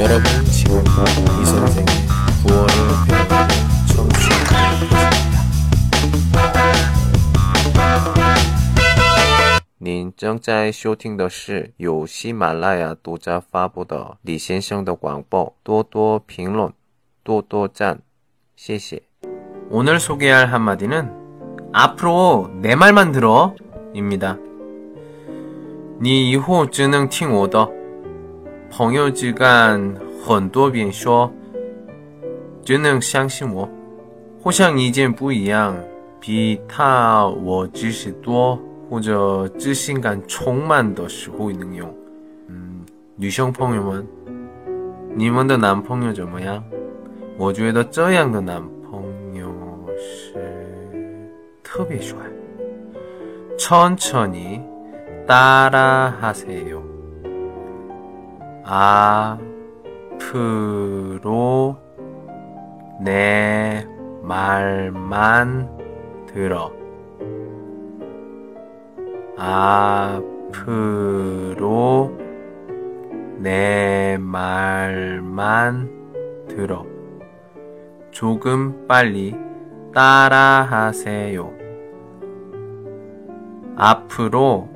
여러분 지금 이 선생의 구월을 배우는 청취하고 계십니다. 您正在收听的是由喜马拉雅独家发布的李先生的广播，多多评论，多多赞，谢谢。 오늘 소개할 한마디는 앞으로 내 말만 들어 입니다. 你以后只能听我的。 朋友之间很多遍说，只能相信我。互相意见不一样，比他我知识多或者自信感充满的时候能用。嗯，女生朋友们，你们的男朋友怎么样？我觉得这样的男朋友是特别帅。천천히따라하세요。 앞으로 내 말만 들어. 앞으로 내 말만 들어. 조금 빨리 따라하세요. 앞으로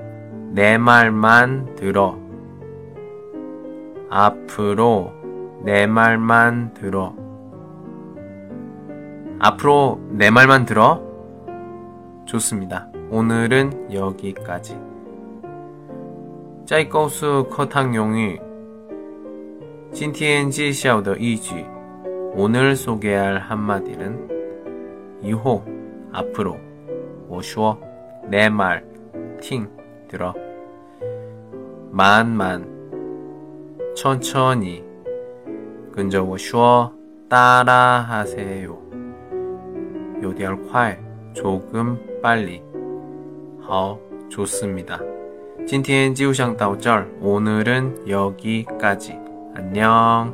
내 말만 들어. 앞으로 내 말만 들어. 앞으로 내 말만 들어. 좋습니다. 오늘은 여기까지. 짜이꺼우스 커탕용이 신티엔지 샤우더 이지 오늘 소개할 한마디는 이호 앞으로 오쇼 내말 팅 들어 만만 천천히 跟着我说 따라하세요 有点快 조금 빨리 好 좋습니다 今天就上到这儿 오늘은 여기까지 안녕